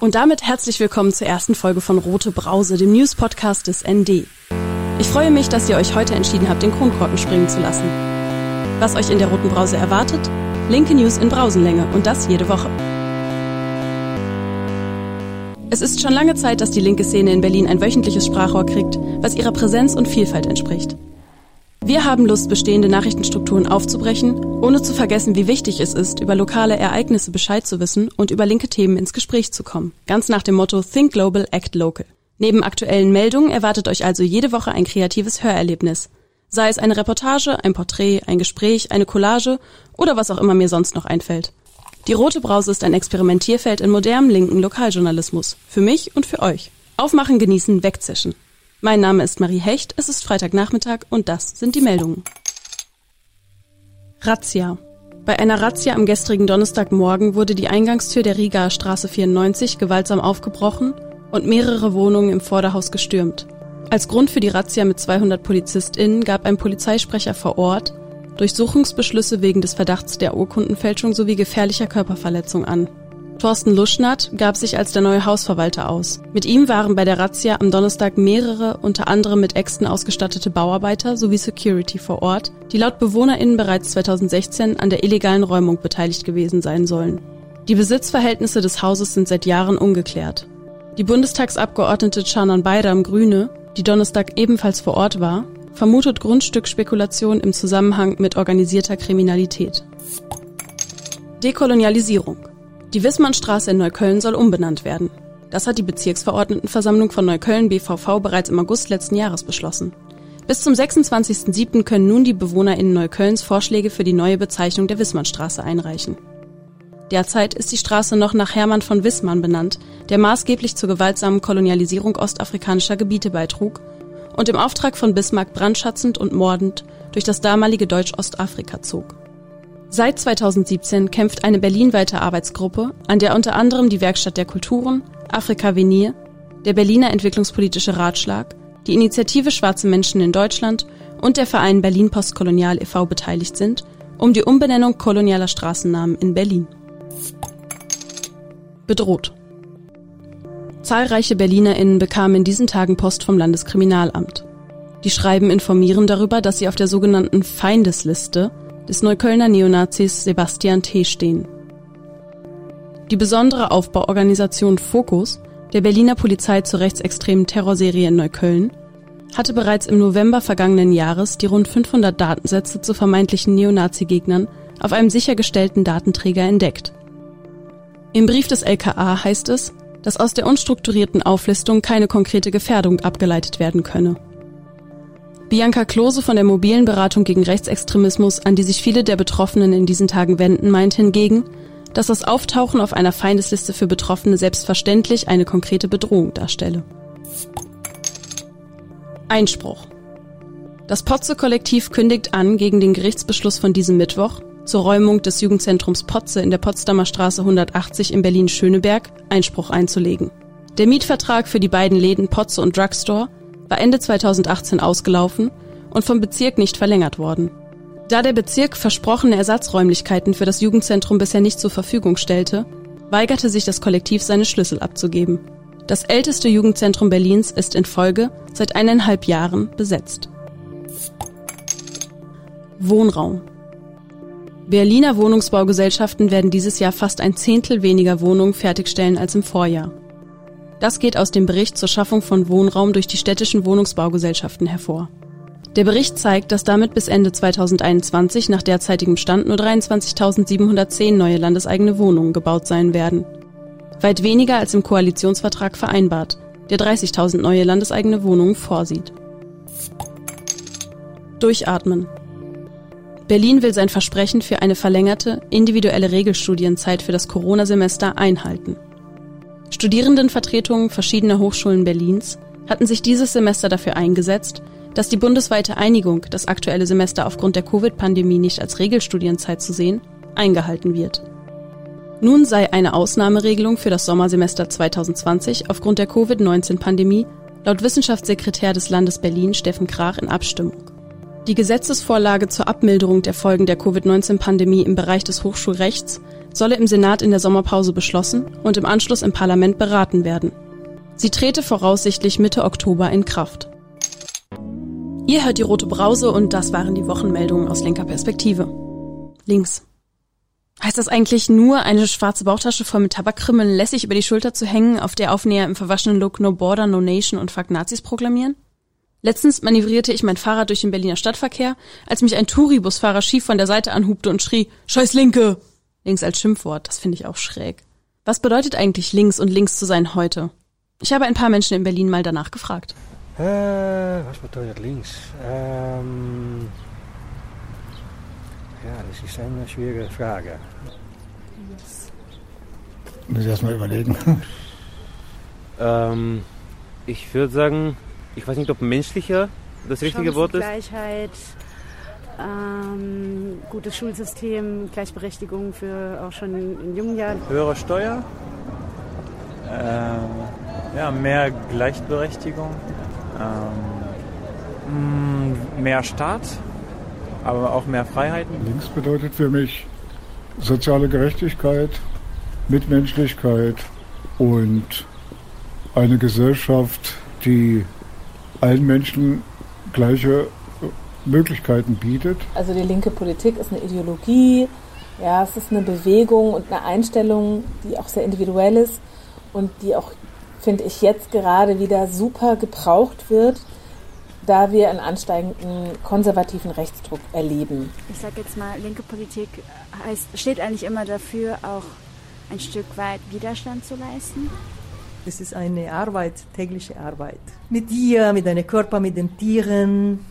Und damit herzlich willkommen zur ersten Folge von Rote Brause, dem News-Podcast des ND. Ich freue mich, dass ihr euch heute entschieden habt, den Kronkorken springen zu lassen. Was euch in der Roten Brause erwartet? Linke News in Brausenlänge und das jede Woche. Es ist schon lange Zeit, dass die linke Szene in Berlin ein wöchentliches Sprachrohr kriegt, was ihrer Präsenz und Vielfalt entspricht. Wir haben Lust, bestehende Nachrichtenstrukturen aufzubrechen, ohne zu vergessen, wie wichtig es ist, über lokale Ereignisse Bescheid zu wissen und über linke Themen ins Gespräch zu kommen. Ganz nach dem Motto Think Global, Act Local. Neben aktuellen Meldungen erwartet euch also jede Woche ein kreatives Hörerlebnis. Sei es eine Reportage, ein Porträt, ein Gespräch, eine Collage oder was auch immer mir sonst noch einfällt. Die Rote Brause ist ein Experimentierfeld in modernem linken Lokaljournalismus. Für mich und für euch. Aufmachen, genießen, wegzischen. Mein Name ist Marie Hecht, es ist Freitagnachmittag und das sind die Meldungen. Razzia. Bei einer Razzia am gestrigen Donnerstagmorgen wurde die Eingangstür der Rigaer Straße 94 gewaltsam aufgebrochen und mehrere Wohnungen im Vorderhaus gestürmt. Als Grund für die Razzia mit 200 PolizistInnen gab ein Polizeisprecher vor Ort Durchsuchungsbeschlüsse wegen des Verdachts der Urkundenfälschung sowie gefährlicher Körperverletzung an. Thorsten Luschnath gab sich als der neue Hausverwalter aus. Mit ihm waren bei der Razzia am Donnerstag mehrere, unter anderem mit Äxten ausgestattete Bauarbeiter sowie Security vor Ort, die laut BewohnerInnen bereits 2016 an der illegalen Räumung beteiligt gewesen sein sollen. Die Besitzverhältnisse des Hauses sind seit Jahren ungeklärt. Die Bundestagsabgeordnete Canan Bayram Grüne, die Donnerstag ebenfalls vor Ort war, vermutet Grundstückspekulation im Zusammenhang mit organisierter Kriminalität. Dekolonialisierung die Wissmannstraße in Neukölln soll umbenannt werden. Das hat die Bezirksverordnetenversammlung von Neukölln BVV bereits im August letzten Jahres beschlossen. Bis zum 26.07. können nun die BewohnerInnen Neuköllns Vorschläge für die neue Bezeichnung der Wissmannstraße einreichen. Derzeit ist die Straße noch nach Hermann von Wissmann benannt, der maßgeblich zur gewaltsamen Kolonialisierung ostafrikanischer Gebiete beitrug und im Auftrag von Bismarck brandschatzend und mordend durch das damalige Deutsch-Ostafrika zog. Seit 2017 kämpft eine berlinweite Arbeitsgruppe, an der unter anderem die Werkstatt der Kulturen, Afrika Venir, der Berliner Entwicklungspolitische Ratschlag, die Initiative Schwarze Menschen in Deutschland und der Verein Berlin Postkolonial e.V. beteiligt sind, um die Umbenennung kolonialer Straßennamen in Berlin. Bedroht. Zahlreiche BerlinerInnen bekamen in diesen Tagen Post vom Landeskriminalamt. Die Schreiben informieren darüber, dass sie auf der sogenannten Feindesliste des Neuköllner Neonazis Sebastian T. stehen. Die besondere Aufbauorganisation Focus der Berliner Polizei zur rechtsextremen Terrorserie in Neukölln hatte bereits im November vergangenen Jahres die rund 500 Datensätze zu vermeintlichen Neonazi-Gegnern auf einem sichergestellten Datenträger entdeckt. Im Brief des LKA heißt es, dass aus der unstrukturierten Auflistung keine konkrete Gefährdung abgeleitet werden könne. Bianca Klose von der mobilen Beratung gegen Rechtsextremismus, an die sich viele der Betroffenen in diesen Tagen wenden, meint hingegen, dass das Auftauchen auf einer Feindesliste für Betroffene selbstverständlich eine konkrete Bedrohung darstelle. Einspruch. Das Potze-Kollektiv kündigt an, gegen den Gerichtsbeschluss von diesem Mittwoch zur Räumung des Jugendzentrums Potze in der Potsdamer Straße 180 in Berlin-Schöneberg Einspruch einzulegen. Der Mietvertrag für die beiden Läden Potze und Drugstore war Ende 2018 ausgelaufen und vom Bezirk nicht verlängert worden. Da der Bezirk versprochene Ersatzräumlichkeiten für das Jugendzentrum bisher nicht zur Verfügung stellte, weigerte sich das Kollektiv seine Schlüssel abzugeben. Das älteste Jugendzentrum Berlins ist in Folge seit eineinhalb Jahren besetzt. Wohnraum. Berliner Wohnungsbaugesellschaften werden dieses Jahr fast ein Zehntel weniger Wohnungen fertigstellen als im Vorjahr. Das geht aus dem Bericht zur Schaffung von Wohnraum durch die städtischen Wohnungsbaugesellschaften hervor. Der Bericht zeigt, dass damit bis Ende 2021 nach derzeitigem Stand nur 23.710 neue landeseigene Wohnungen gebaut sein werden. Weit weniger als im Koalitionsvertrag vereinbart, der 30.000 neue landeseigene Wohnungen vorsieht. Durchatmen. Berlin will sein Versprechen für eine verlängerte, individuelle Regelstudienzeit für das Corona-Semester einhalten. Studierendenvertretungen verschiedener Hochschulen Berlins hatten sich dieses Semester dafür eingesetzt, dass die bundesweite Einigung, das aktuelle Semester aufgrund der Covid-Pandemie nicht als Regelstudienzeit zu sehen, eingehalten wird. Nun sei eine Ausnahmeregelung für das Sommersemester 2020 aufgrund der Covid-19-Pandemie laut Wissenschaftssekretär des Landes Berlin Steffen Krach in Abstimmung. Die Gesetzesvorlage zur Abmilderung der Folgen der Covid-19-Pandemie im Bereich des Hochschulrechts solle im Senat in der Sommerpause beschlossen und im Anschluss im Parlament beraten werden. Sie trete voraussichtlich Mitte Oktober in Kraft. Ihr hört die Rote Brause und das waren die Wochenmeldungen aus linker Perspektive. Links. Heißt das eigentlich nur, eine schwarze Bauchtasche voll mit Tabakkrümmeln lässig über die Schulter zu hängen, auf der Aufnäher im verwaschenen Look No Border, No Nation und Fuck Nazis proklamieren? Letztens manövrierte ich mein Fahrrad durch den Berliner Stadtverkehr, als mich ein Touribusfahrer schief von der Seite anhubte und schrie, Scheiß Linke! Links als Schimpfwort, das finde ich auch schräg. Was bedeutet eigentlich links und links zu sein heute? Ich habe ein paar Menschen in Berlin mal danach gefragt. Äh, was bedeutet links? Ähm, ja, das ist eine schwierige Frage. Muss ich erstmal überlegen. Ähm, ich würde sagen, ich weiß nicht, ob menschlicher das richtige Wort ist. Gleichheit, ähm, gutes Schulsystem, Gleichberechtigung für auch schon in, jungen Jahren. Höhere Steuer, äh, ja, mehr Gleichberechtigung, ähm, mehr Staat, aber auch mehr Freiheiten. Links bedeutet für mich soziale Gerechtigkeit, Mitmenschlichkeit und eine Gesellschaft, die allen Menschen gleiche Möglichkeiten bietet. Also die linke Politik ist eine Ideologie, ja, es ist eine Bewegung und eine Einstellung, die auch sehr individuell ist und die auch, finde ich, jetzt gerade wieder super gebraucht wird, da wir einen ansteigenden konservativen Rechtsdruck erleben. Ich sage jetzt mal, linke Politik heißt, steht eigentlich immer dafür, auch ein Stück weit Widerstand zu leisten. Es ist eine Arbeit, tägliche Arbeit. Mit dir, mit deinem Körper, mit den Tieren,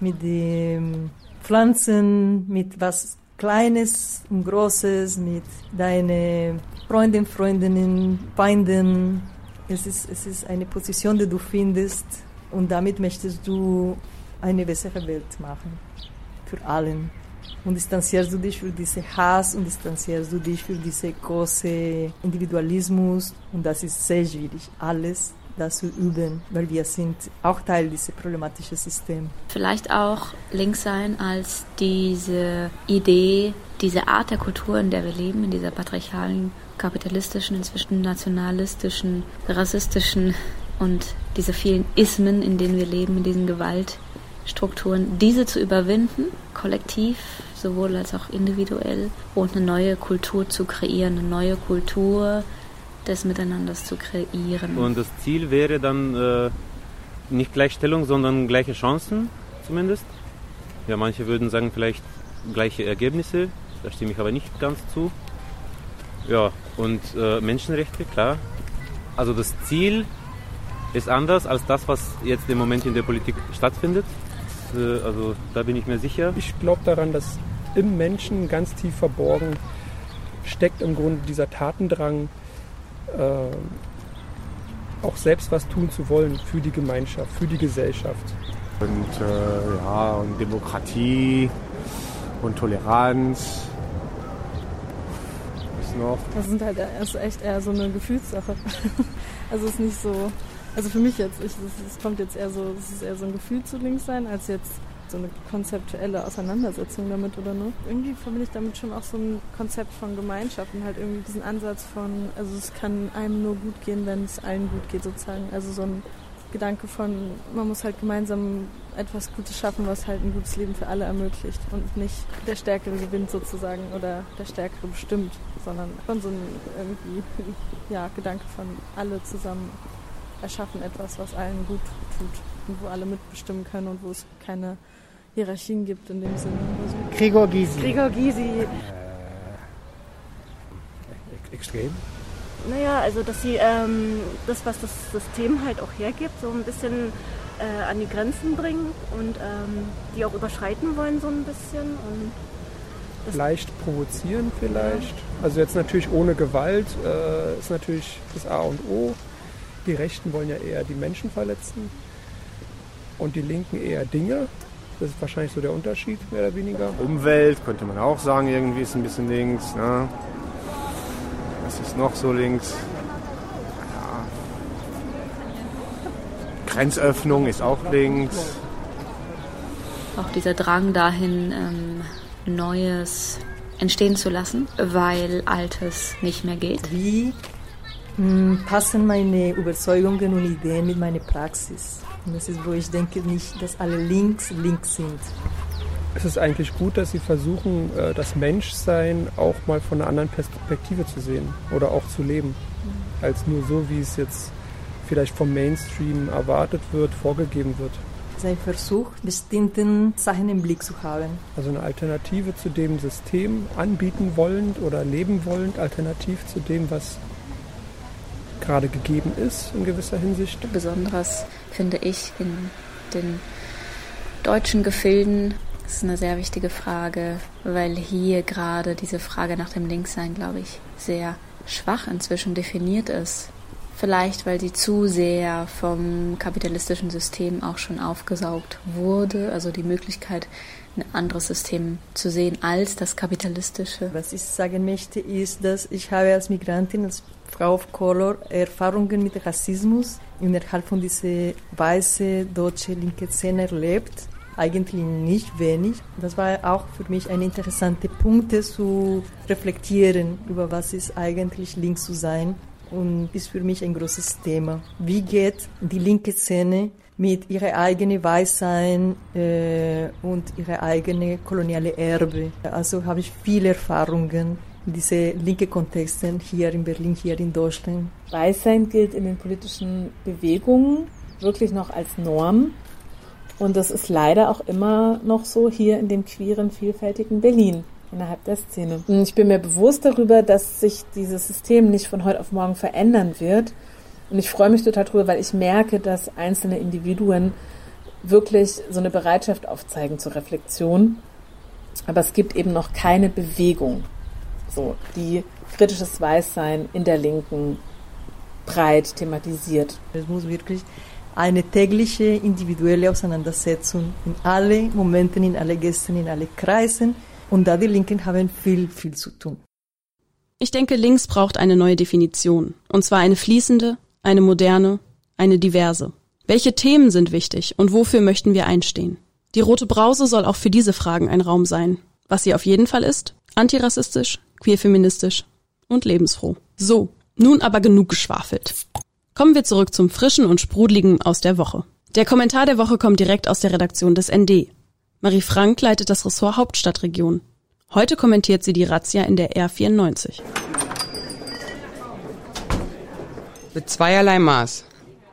mit den Pflanzen, mit was Kleines und Großes, mit deinen Freunden, Freundinnen, Feinden. Es ist, es ist eine Position, die du findest und damit möchtest du eine bessere Welt machen. Für allen. Und distanzierst du dich für diesen Hass und distanzierst du dich für diesen großen Individualismus. Und das ist sehr schwierig, alles das zu üben, weil wir sind auch Teil dieses problematischen Systems. Vielleicht auch links sein als diese Idee, diese Art der Kultur, in der wir leben, in dieser patriarchalen, kapitalistischen, inzwischen nationalistischen, rassistischen und diese vielen Ismen, in denen wir leben, in diesen Gewaltstrukturen, diese zu überwinden, kollektiv, sowohl als auch individuell, und eine neue Kultur zu kreieren, eine neue Kultur, des Miteinanders zu kreieren. Und das Ziel wäre dann äh, nicht Gleichstellung, sondern gleiche Chancen zumindest. Ja, manche würden sagen vielleicht gleiche Ergebnisse, da stimme ich aber nicht ganz zu. Ja, und äh, Menschenrechte, klar. Also das Ziel ist anders als das, was jetzt im Moment in der Politik stattfindet. Äh, also da bin ich mir sicher. Ich glaube daran, dass im Menschen ganz tief verborgen steckt im Grunde dieser Tatendrang, äh, auch selbst was tun zu wollen für die Gemeinschaft, für die Gesellschaft. Und äh, ja, und Demokratie und Toleranz. Was noch? Das sind halt ist echt eher so eine Gefühlssache. also es ist nicht so, also für mich jetzt, es kommt jetzt eher so, es ist eher so ein Gefühl zu links sein, als jetzt so eine konzeptuelle Auseinandersetzung damit oder ne? Irgendwie verbinde ich damit schon auch so ein Konzept von Gemeinschaft und halt irgendwie diesen Ansatz von, also es kann einem nur gut gehen, wenn es allen gut geht sozusagen. Also so ein Gedanke von, man muss halt gemeinsam etwas Gutes schaffen, was halt ein gutes Leben für alle ermöglicht und nicht der Stärkere gewinnt sozusagen oder der Stärkere bestimmt, sondern von so einem irgendwie, ja, Gedanke von alle zusammen erschaffen etwas, was allen gut tut und wo alle mitbestimmen können und wo es keine Hierarchien gibt in dem Sinne. Also Gregor Gysi. Gregor Gysi. Äh, extrem? Naja, also dass sie ähm, das, was das System halt auch hergibt, so ein bisschen äh, an die Grenzen bringen und ähm, die auch überschreiten wollen so ein bisschen. Und Leicht provozieren vielleicht. Ja. Also jetzt natürlich ohne Gewalt äh, ist natürlich das A und O. Die Rechten wollen ja eher die Menschen verletzen und die Linken eher Dinge. Das ist wahrscheinlich so der Unterschied, mehr oder weniger. Umwelt könnte man auch sagen, irgendwie ist ein bisschen links. Ne? Was ist noch so links? Ja. Grenzöffnung ist auch links. Auch dieser Drang dahin, ähm, Neues entstehen zu lassen, weil Altes nicht mehr geht? Wie mh, passen meine Überzeugungen und Ideen mit meiner Praxis? Das ist, wo ich denke nicht, dass alle links links sind. Es ist eigentlich gut, dass Sie versuchen, äh, das Menschsein auch mal von einer anderen Perspektive zu sehen oder auch zu leben, als nur so, wie es jetzt vielleicht vom Mainstream erwartet wird, vorgegeben wird. Sein Versuch, bestimmte Sachen im Blick zu haben. Also eine Alternative zu dem System anbieten wollend oder leben wollend, alternativ zu dem, was gerade gegeben ist in gewisser Hinsicht. Besonderes finde ich in den deutschen Gefilden das ist eine sehr wichtige Frage, weil hier gerade diese Frage nach dem Linkssein, glaube ich, sehr schwach inzwischen definiert ist. Vielleicht, weil sie zu sehr vom kapitalistischen System auch schon aufgesaugt wurde, also die Möglichkeit, ein anderes System zu sehen als das kapitalistische. Was ich sagen möchte, ist, dass ich habe als Migrantin, als Frau of Color Erfahrungen mit Rassismus innerhalb von dieser weißen deutsche linke Szene erlebt eigentlich nicht wenig. Das war auch für mich ein interessanter Punkt zu reflektieren über was ist eigentlich links zu sein und ist für mich ein großes Thema. Wie geht die linke Szene mit ihrer eigenen Weißsein äh, und ihrer eigenen koloniale Erbe. Also habe ich viele Erfahrungen diese linke Kontexten hier in Berlin, hier in Deutschland. Weißsein gilt in den politischen Bewegungen wirklich noch als Norm. Und das ist leider auch immer noch so hier in dem queeren, vielfältigen Berlin innerhalb der Szene. Ich bin mir bewusst darüber, dass sich dieses System nicht von heute auf morgen verändern wird. Und ich freue mich total darüber, weil ich merke, dass einzelne Individuen wirklich so eine Bereitschaft aufzeigen zur Reflexion. Aber es gibt eben noch keine Bewegung, so, die kritisches Weißsein in der Linken breit thematisiert. Es muss wirklich eine tägliche individuelle Auseinandersetzung in alle Momenten, in alle Gästen, in alle Kreisen. Und da die Linken haben viel, viel zu tun. Ich denke, links braucht eine neue Definition. Und zwar eine fließende, eine moderne, eine diverse. Welche Themen sind wichtig und wofür möchten wir einstehen? Die rote Brause soll auch für diese Fragen ein Raum sein. Was sie auf jeden Fall ist, antirassistisch, queerfeministisch und lebensfroh. So, nun aber genug geschwafelt. Kommen wir zurück zum Frischen und Sprudeligen aus der Woche. Der Kommentar der Woche kommt direkt aus der Redaktion des ND. Marie Frank leitet das Ressort Hauptstadtregion. Heute kommentiert sie die Razzia in der R94. Mit zweierlei Maß.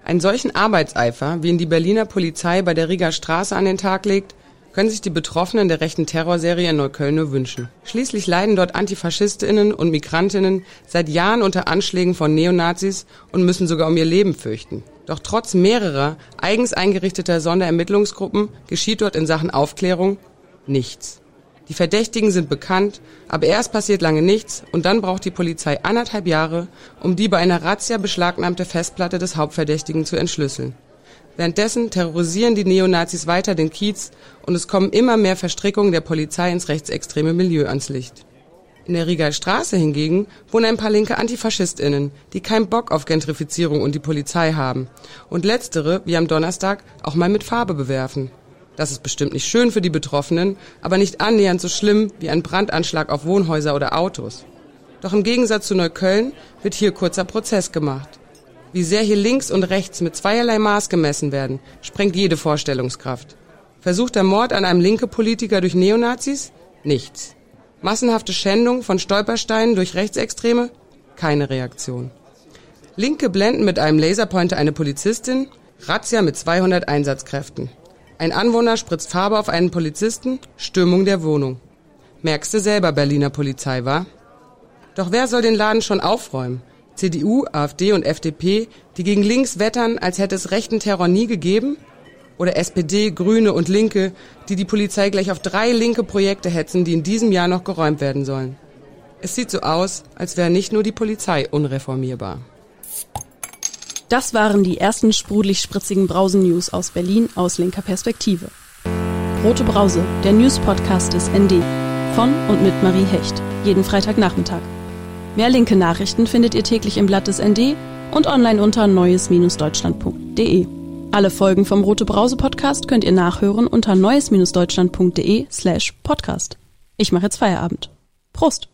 Einen solchen Arbeitseifer, wie ihn die Berliner Polizei bei der Rieger Straße an den Tag legt, können sich die Betroffenen der rechten Terrorserie in Neukölln nur wünschen. Schließlich leiden dort Antifaschistinnen und Migrantinnen seit Jahren unter Anschlägen von Neonazis und müssen sogar um ihr Leben fürchten. Doch trotz mehrerer eigens eingerichteter Sonderermittlungsgruppen geschieht dort in Sachen Aufklärung nichts. Die Verdächtigen sind bekannt, aber erst passiert lange nichts und dann braucht die Polizei anderthalb Jahre, um die bei einer Razzia beschlagnahmte Festplatte des Hauptverdächtigen zu entschlüsseln. Währenddessen terrorisieren die Neonazis weiter den Kiez und es kommen immer mehr Verstrickungen der Polizei ins rechtsextreme Milieu ans Licht. In der Rieger Straße hingegen wohnen ein paar linke AntifaschistInnen, die keinen Bock auf Gentrifizierung und die Polizei haben und letztere, wie am Donnerstag, auch mal mit Farbe bewerfen. Das ist bestimmt nicht schön für die Betroffenen, aber nicht annähernd so schlimm wie ein Brandanschlag auf Wohnhäuser oder Autos. Doch im Gegensatz zu Neukölln wird hier kurzer Prozess gemacht. Wie sehr hier links und rechts mit zweierlei Maß gemessen werden, sprengt jede Vorstellungskraft. Versucht der Mord an einem linke Politiker durch Neonazis? Nichts. Massenhafte Schändung von Stolpersteinen durch Rechtsextreme? Keine Reaktion. Linke blenden mit einem Laserpointer eine Polizistin? Razzia mit 200 Einsatzkräften. Ein Anwohner spritzt Farbe auf einen Polizisten? Stürmung der Wohnung. Merkst du selber, Berliner Polizei, war? Doch wer soll den Laden schon aufräumen? CDU, AfD und FDP, die gegen links wettern, als hätte es rechten Terror nie gegeben? Oder SPD, Grüne und Linke, die die Polizei gleich auf drei linke Projekte hetzen, die in diesem Jahr noch geräumt werden sollen? Es sieht so aus, als wäre nicht nur die Polizei unreformierbar. Das waren die ersten sprudelig-spritzigen Brausen-News aus Berlin aus linker Perspektive. Rote Brause, der News-Podcast des ND. Von und mit Marie Hecht. Jeden Freitagnachmittag. Mehr linke Nachrichten findet ihr täglich im Blatt des ND und online unter neues-deutschland.de. Alle Folgen vom Rote Brause Podcast könnt ihr nachhören unter neues-deutschland.de slash podcast. Ich mache jetzt Feierabend. Prost!